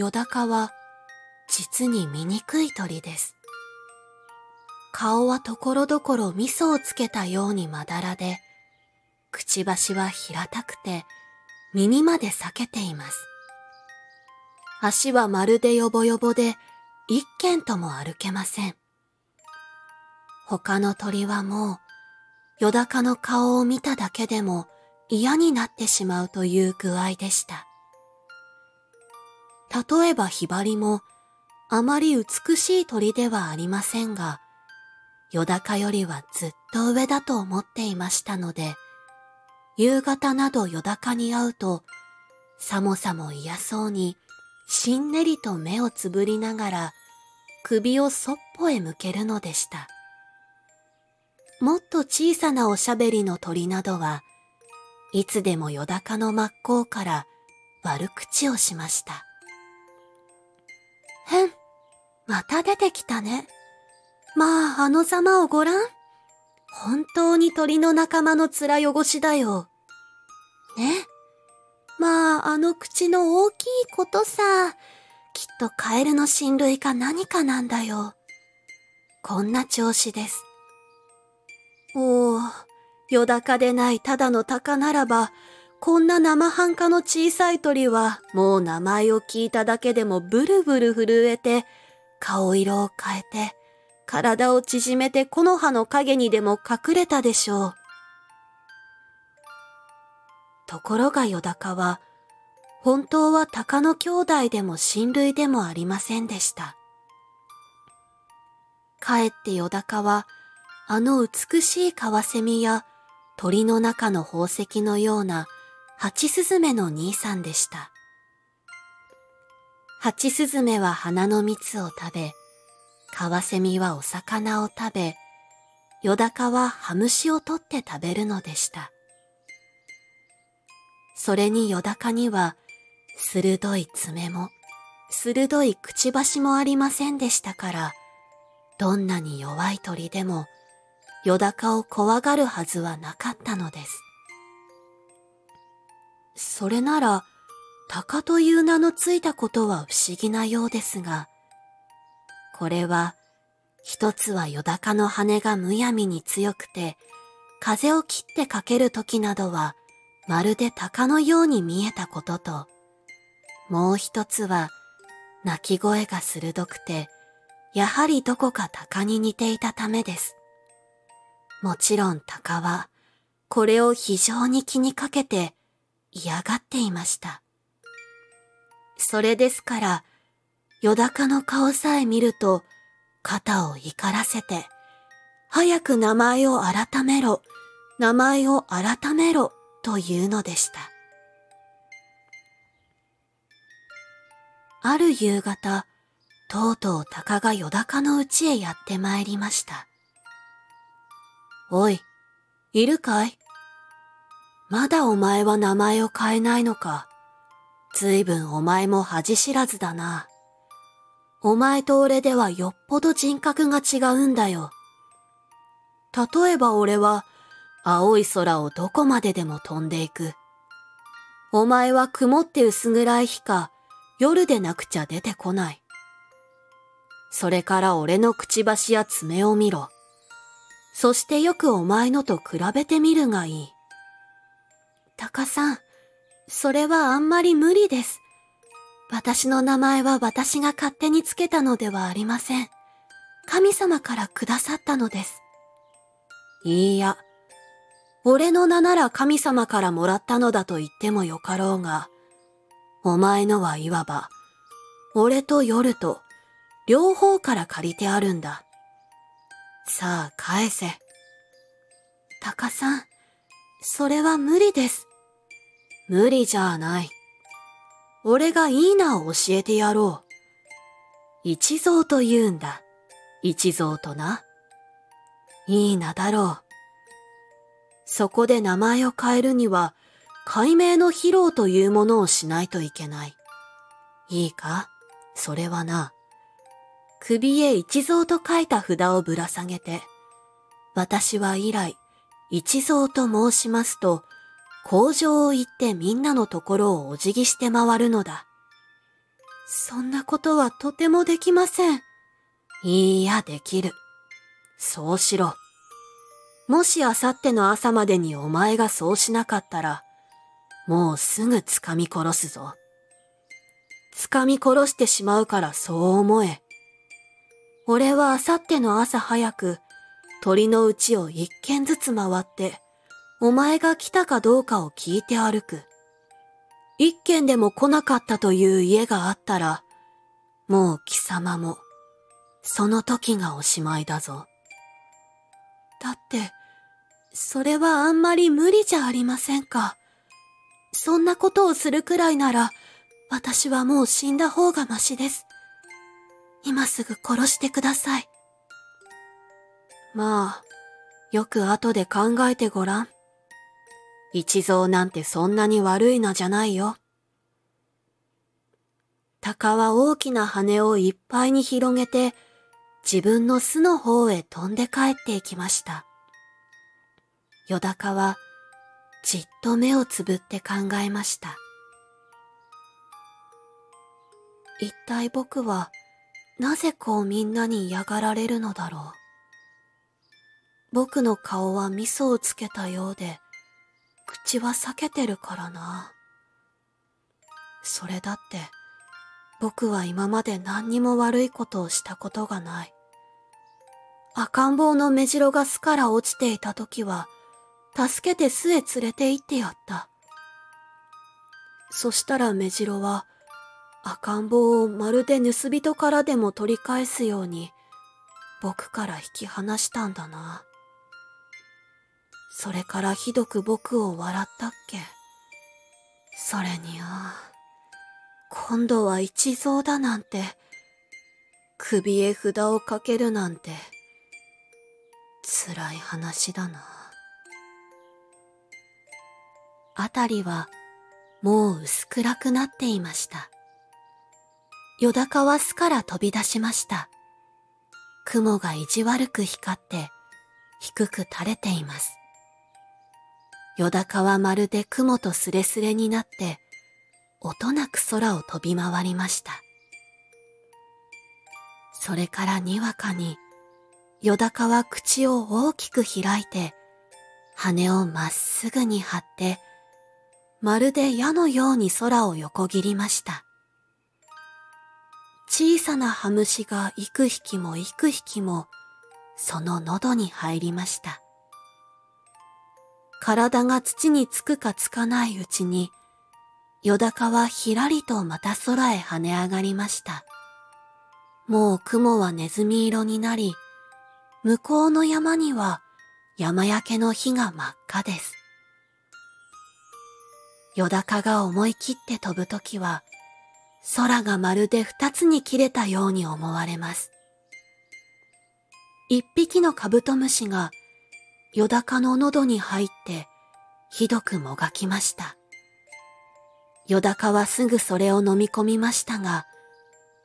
ヨダカは実に醜い鳥です。顔はところどころ味噌をつけたようにまだらで、くちばしは平たくて耳まで裂けています。足はまるでよぼよぼで一軒とも歩けません。他の鳥はもう、よだかの顔を見ただけでも嫌になってしまうという具合でした。例えばヒバリもあまり美しい鳥ではありませんが、よだかよりはずっと上だと思っていましたので、夕方などよだかに会うと、さもさも嫌そうに、しんねりと目をつぶりながら、首をそっぽへ向けるのでした。もっと小さなおしゃべりの鳥などは、いつでもよだかの真っ向から悪口をしました。へん、また出てきたね。まあ、あのざまをごらん。本当に鳥の仲間の面汚しだよ。ね。まあ、あの口の大きいことさ。きっとカエルの親類か何かなんだよ。こんな調子です。おお、よだかでないただの鷹ならば、こんな生半可の小さい鳥は、もう名前を聞いただけでもブルブル震えて、顔色を変えて、体を縮めて木の葉の影にでも隠れたでしょう。ところがよだかは、本当は鷹の兄弟でも親類でもありませんでした。かえってよだかは、あの美しいカワセミや鳥の中の宝石のようなハチスズメの兄さんでした。ハチスズメは花の蜜を食べ、カワセミはお魚を食べ、ヨダカはハムシを取って食べるのでした。それにヨダカには鋭い爪も鋭いくちばしもありませんでしたから、どんなに弱い鳥でもヨダカを怖がるはずはなかったのです。それなら、鷹という名のついたことは不思議なようですが、これは、一つはよだかの羽がむやみに強くて、風を切ってかける時などは、まるで鷹のように見えたことと、もう一つは、鳴き声が鋭くて、やはりどこか鷹に似ていたためです。もちろん鷹は、これを非常に気にかけて嫌がっていました。それですから、よだかの顔さえ見ると、肩を怒らせて、早く名前を改めろ、名前を改めろ、というのでした。ある夕方、とうとう鷹がよだかのうちへやって参りました。おい、いるかい？まだお前は名前を変えないのか。ずいぶんお前も恥知らずだな。お前と俺ではよっぽど人格が違うんだよ。例えば俺は青い空をどこまででも飛んでいく。お前は曇って薄暗い日か夜でなくちゃ出てこない。それから俺のくちばしや爪を見ろ。そしてよくお前のと比べてみるがいい。タカさん、それはあんまり無理です。私の名前は私が勝手につけたのではありません。神様からくださったのです。いいや、俺の名なら神様からもらったのだと言ってもよかろうが、お前のはいわば、俺と夜と両方から借りてあるんだ。さあ返せ。タカさん、それは無理です。無理じゃない。俺がいい名を教えてやろう。一蔵と言うんだ。一蔵とな。いい名だろう。そこで名前を変えるには、解明の披露というものをしないといけない。いいか？それはな。首へ一蔵と書いた札をぶら下げて、私は以来、一蔵と申しますと、工場を行ってみんなのところをお辞儀して回るのだ。そんなことはとてもできません。いいや、できる。そうしろ。もしあさっての朝までにお前がそうしなかったら、もうすぐ掴み殺すぞ。掴み殺してしまうからそう思え。俺はあさっての朝早く、鳥のうちを一軒ずつ回って、お前が来たかどうかを聞いて歩く。一軒でも来なかったという家があったら、もう貴様も、その時がおしまいだぞ。だって、それはあんまり無理じゃありませんか。そんなことをするくらいなら、私はもう死んだ方がましです。今すぐ殺してください。まあ、よく後で考えてごらん。一蔵なんてそんなに悪いのじゃないよ。鷹は大きな羽をいっぱいに広げて、自分の巣の方へ飛んで帰っていきました。よだかはじっと目をつぶって考えました。一体僕はなぜこうみんなに嫌がられるのだろう。僕の顔は味噌をつけたようで、口は避けてるからな。それだって、僕は今まで何にも悪いことをしたことがない。赤ん坊の目白が巣から落ちていた時は、助けて巣へ連れて行ってやった。そしたら目白は、赤ん坊をまるで盗人からでも取り返すように、僕から引き離したんだな。それからひどく僕を笑ったっけ？それによ、今度は一蔵だなんて、首へ札をかけるなんて、辛い話だな。あたりはもう薄暗くなっていました。よだかは巣から飛び出しました。雲が意地悪く光って低く垂れています。よだかはまるで雲とすれすれになって音なく空を飛び回りました。それからにわかによだかは口を大きく開いて羽をまっすぐに張ってまるで矢のように空を横切りました。小さなハムシが幾匹も幾匹もその喉に入りました。体が土につくかつかないうちに、よだかはひらりとまた空へ跳ね上がりました。もう雲はネズミ色になり、向こうの山には山焼けの火が真っ赤です。よだかが思い切って飛ぶときは、空がまるで二つに切れたように思われます。一匹のカブトムシが、よだかの喉に入って、ひどくもがきました。よだかはすぐそれを飲み込みましたが、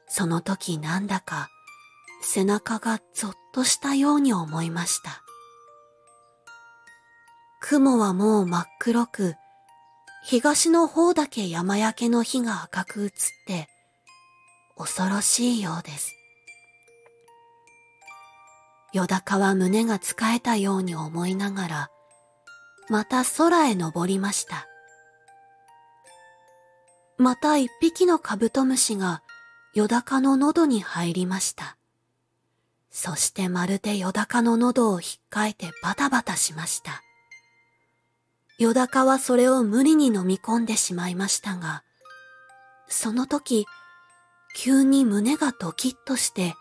その時なんだか背中がゾッとしたように思いました。雲はもう真っ黒く、東の方だけ山焼けの火が赤く映って、恐ろしいようです。よだかは胸がつかえたように思いながら、また空へ登りました。また一匹のカブトムシがよだかの喉に入りました。そしてまるでよだかの喉を引っかいてバタバタしました。よだかはそれを無理に飲み込んでしまいましたが、その時、急に胸がドキッとして、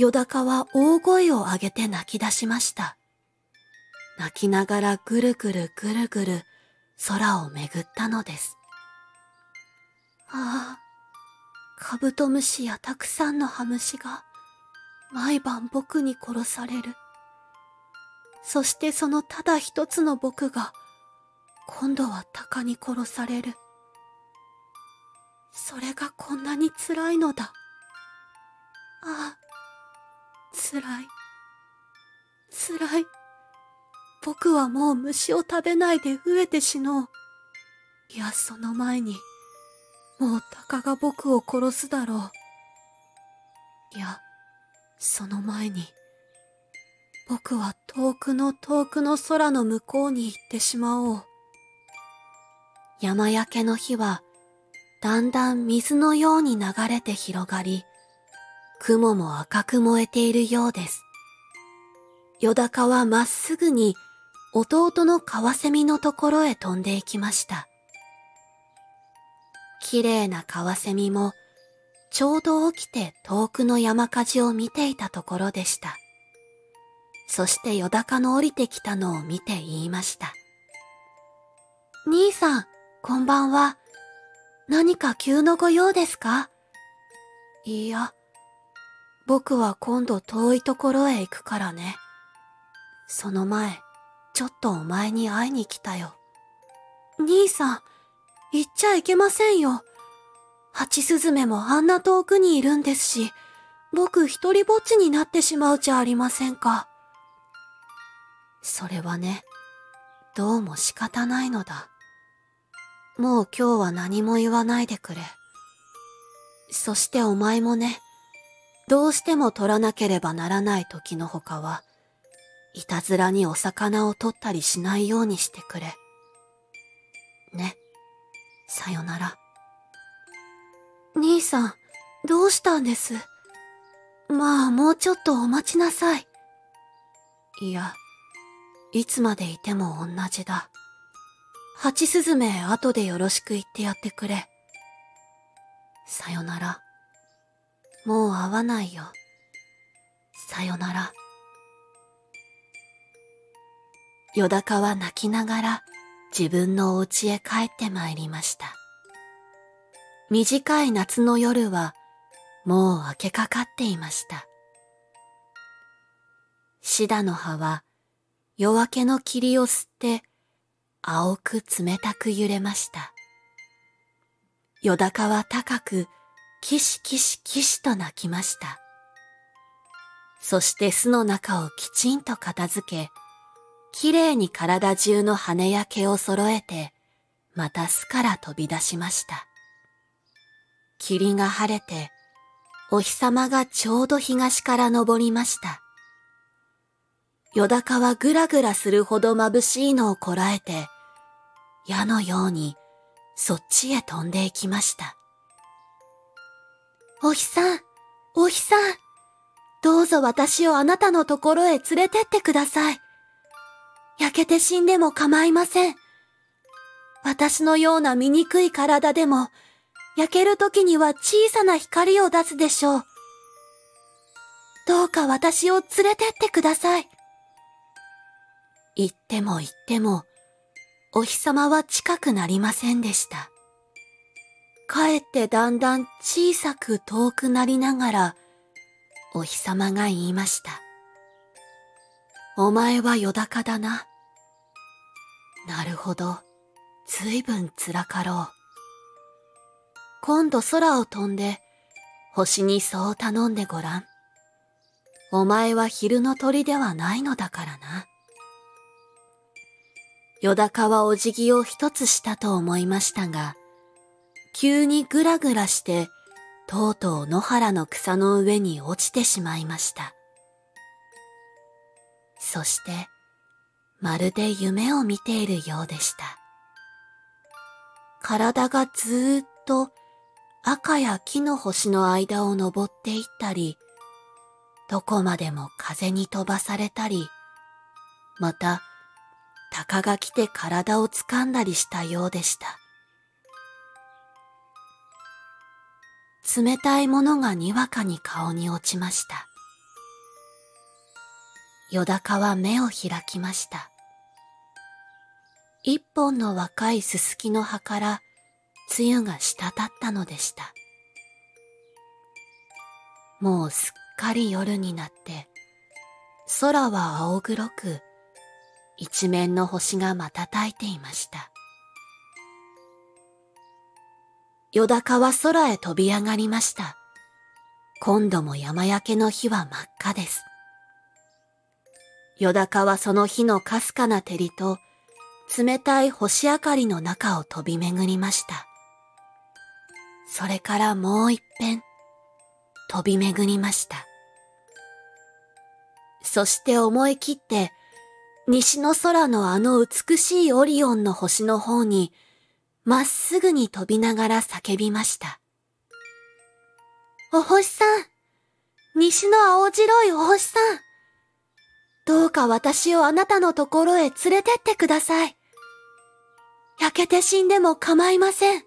よだかは大声を上げて泣き出しました。泣きながらぐるぐるぐるぐる空をめぐったのです。ああ、カブトムシやたくさんのハムシが毎晩僕に殺される。そしてそのただ一つの僕が、今度は鷹に殺される。それがこんなに辛いのだ。ああ、辛い。辛い。僕はもう虫を食べないで飢えて死のう。いや、その前に、もう鷹が僕を殺すだろう。いや、その前に、僕は遠くの遠くの空の向こうに行ってしまおう。山焼けの火は、だんだん水のように流れて広がり、雲も赤く燃えているようです。よだかはまっすぐに弟のカワセミのところへ飛んでいきました。綺麗なカワセミもちょうど起きて遠くの山火事を見ていたところでした。そしてよだかの降りてきたのを見て言いました。兄さん、こんばんは。何か急のご用ですか？いいや、僕は今度遠いところへ行くからね。その前、ちょっとお前に会いに来たよ。兄さん、行っちゃいけませんよ。ハチスズメもあんな遠くにいるんですし、僕一人ぼっちになってしまうじゃありませんか。それはね、どうも仕方ないのだ。もう今日は何も言わないでくれ。そしてお前もね、どうしても取らなければならない時のほかは、いたずらにお魚を取ったりしないようにしてくれ。ね。さよなら。兄さん、どうしたんです？まあ、もうちょっとお待ちなさい。いや、いつまでいても同じだ。ハチスズメ、後でよろしく言ってやってくれ。さよなら。もう会わないよ。さよなら。よだかは泣きながら自分のお家へ帰ってまいりました。短い夏の夜はもう明けかかっていました。シダの葉は夜明けの霧を吸って青く冷たく揺れました。よだかは高くキシキシキシと鳴きました。そして巣の中をきちんと片付け、きれいに体中の羽や毛を揃えて、また巣から飛び出しました。霧が晴れて、お日様がちょうど東から昇りました。よだかはぐらぐらするほど眩しいのをこらえて、矢のようにそっちへ飛んでいきました。お日さん、お日さん、どうぞ私をあなたのところへ連れてってください。焼けて死んでも構いません。私のような醜い体でも、焼ける時には小さな光を出すでしょう。どうか私を連れてってください。言っても言っても、お日様は近くなりませんでした。かえってだんだん小さく遠くなりながら、お日様が言いました。お前はよだかだな。なるほど。ずいぶん辛かろう。今度空を飛んで、星にそう頼んでごらん。お前は昼の鳥ではないのだからな。よだかはお辞儀を一つしたと思いましたが、急にぐらぐらして、とうとう野原の草の上に落ちてしまいました。そして、まるで夢を見ているようでした。体がずーっと赤や木の星の間を登っていったり、どこまでも風に飛ばされたり、また、鷹が来て体を掴んだりしたようでした。冷たいものがにわかに顔に落ちました。よだかは目を開きました。一本の若いすすきの葉から露が滴ったのでした。もうすっかり夜になって、空は青黒く、一面の星が瞬いていました。よだかは空へ飛び上がりました。今度も山焼けの火は真っ赤です。よだかはその火のかすかな照りと冷たい星明かりの中を飛び巡りました。それからもう一遍、飛び巡りました。そして思い切って、西の空のあの美しいオリオンの星の方に、まっすぐに飛びながら叫びました。お星さん、西の青白いお星さん、どうか私をあなたのところへ連れてってください。焼けて死んでも構いません。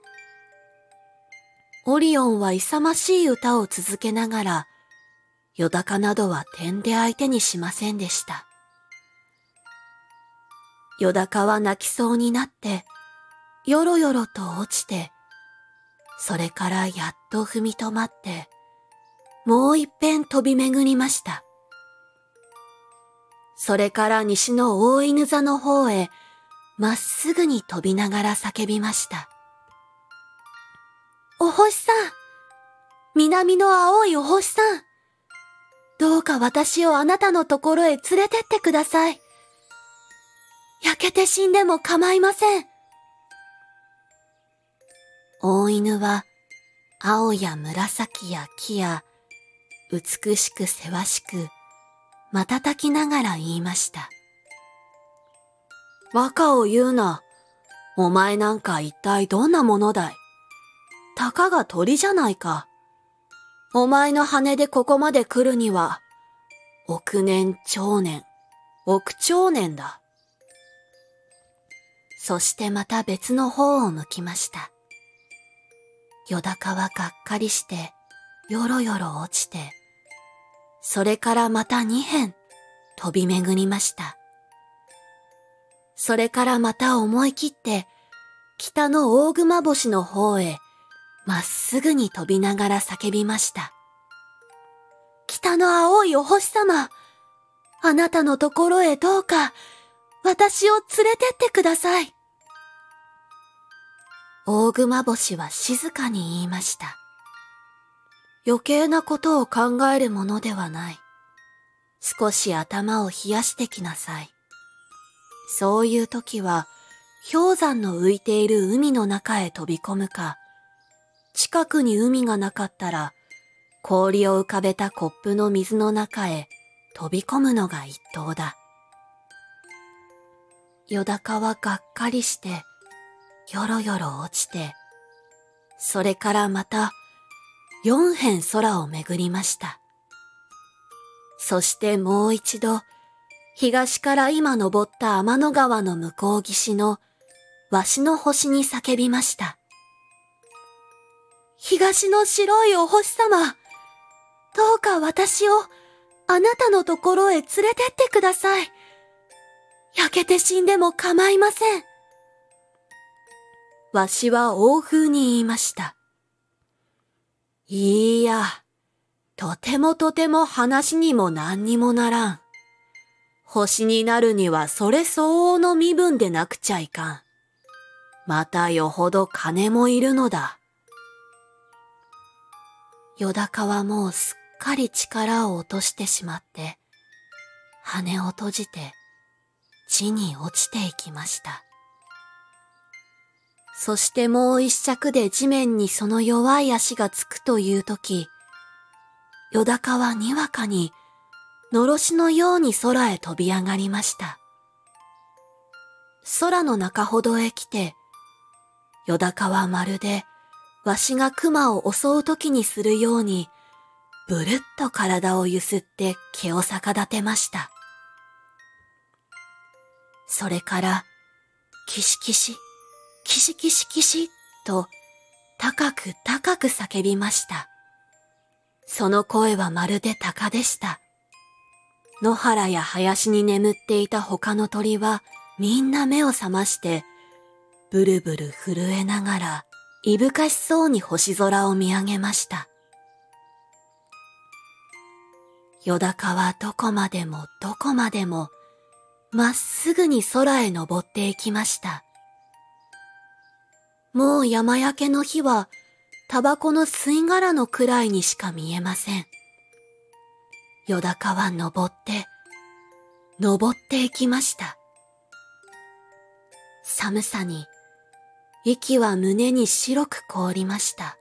オリオンは勇ましい歌を続けながら、よだかなどは点で相手にしませんでした。よだかは泣きそうになって、よろよろと落ちて、それからやっと踏み止まって、もう一遍飛び巡りました。それから西の大犬座の方へ、まっすぐに飛びながら叫びました。お星さん南の青いお星さんどうか私をあなたのところへ連れてってください。焼けて死んでも構いません。大犬は青や紫や木や美しくせわしく瞬きながら言いました。馬鹿を言うな。お前なんか一体どんなものだい？たかが鳥じゃないか。お前の羽でここまで来るには、億年長年、億長年だ。そしてまた別の方を向きました。よだかはがっかりして、よろよろ落ちて、それからまた二辺飛び巡りました。それからまた思い切って、北の大熊星の方へ、まっすぐに飛びながら叫びました。北の青いお星様、あなたのところへどうか、私を連れてってください。大熊星は静かに言いました。余計なことを考えるものではない。少し頭を冷やしてきなさい。そういう時は、氷山の浮いている海の中へ飛び込むか、近くに海がなかったら、氷を浮かべたコップの水の中へ飛び込むのが一等だ。よだかはがっかりして、よろよろ落ちて、それからまた四辺空をめぐりました。そしてもう一度東から今登った天の川の向こう岸のわしの星に叫びました。東の白いお星様、どうか私をあなたのところへ連れてってください。焼けて死んでも構いません。わしは大風に言いました。いいや、とてもとても話にも何にもならん。星になるにはそれ相応の身分でなくちゃいかん。またよほど金もいるのだ。よだかはもうすっかり力を落としてしまって、羽を閉じて地に落ちていきました。そしてもう一尺で地面にその弱い足がつくという時、よだかはにわかにのろしのように空へ飛び上がりました。空の中ほどへ来て、よだかはまるでわしが熊を襲う時にするように、ぶるっと体をゆすって毛を逆立てました。それから、キシキシ、キシキシキシと高く高く叫びました。その声はまるで鷹でした。野原や林に眠っていた他の鳥はみんな目を覚まして、ブルブル震えながら、いぶかしそうに星空を見上げました。よだかはどこまでもどこまでも、まっすぐに空へ登っていきました。もう山焼けの火は、タバコの吸い殻のくらいにしか見えません。よだかは登って、登っていきました。寒さに、息は胸に白く凍りました。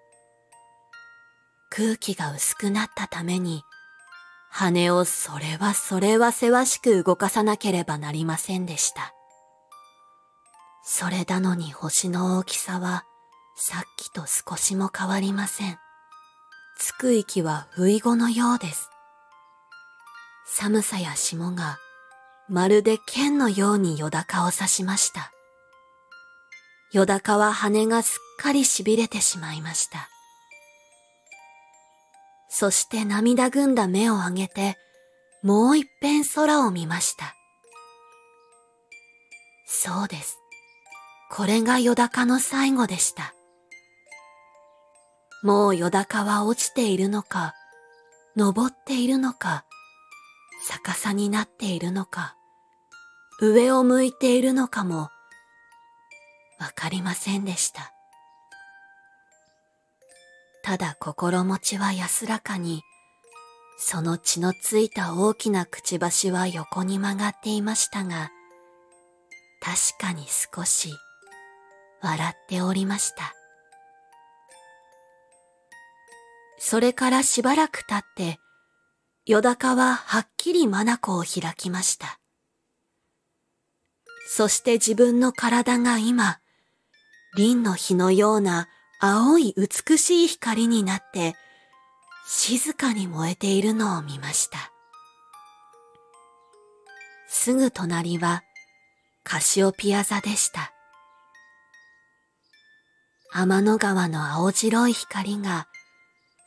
空気が薄くなったために、羽をそれはそれはせわしく動かさなければなりませんでした。それなのに星の大きさはさっきと少しも変わりません。つく息は不意後のようです。寒さや霜がまるで剣のようによだかを刺しました。よだかは羽がすっかり痺れてしまいました。そして涙ぐんだ目を上げて、もう一遍空を見ました。そうです。これがよだかの最後でした。もうよだかは落ちているのか、登っているのか、逆さになっているのか、上を向いているのかも、わかりませんでした。ただ心持ちは安らかに、その血のついた大きなくちばしは横に曲がっていましたが、確かに少し笑っておりました。それからしばらく経って、よだかははっきり眼を開きました。そして自分の体が今、輪の火のような青い美しい光になって静かに燃えているのを見ました。すぐ隣はカシオピア座でした。天の川の青白い光が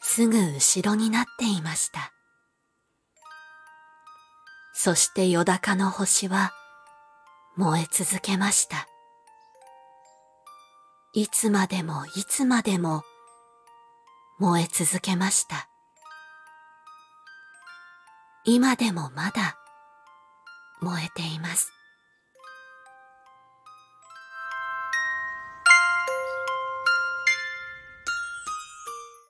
すぐ後ろになっていました。そしてよだかの星は燃え続けました。いつまでもいつまでも燃え続けました。今でもまだ燃えています。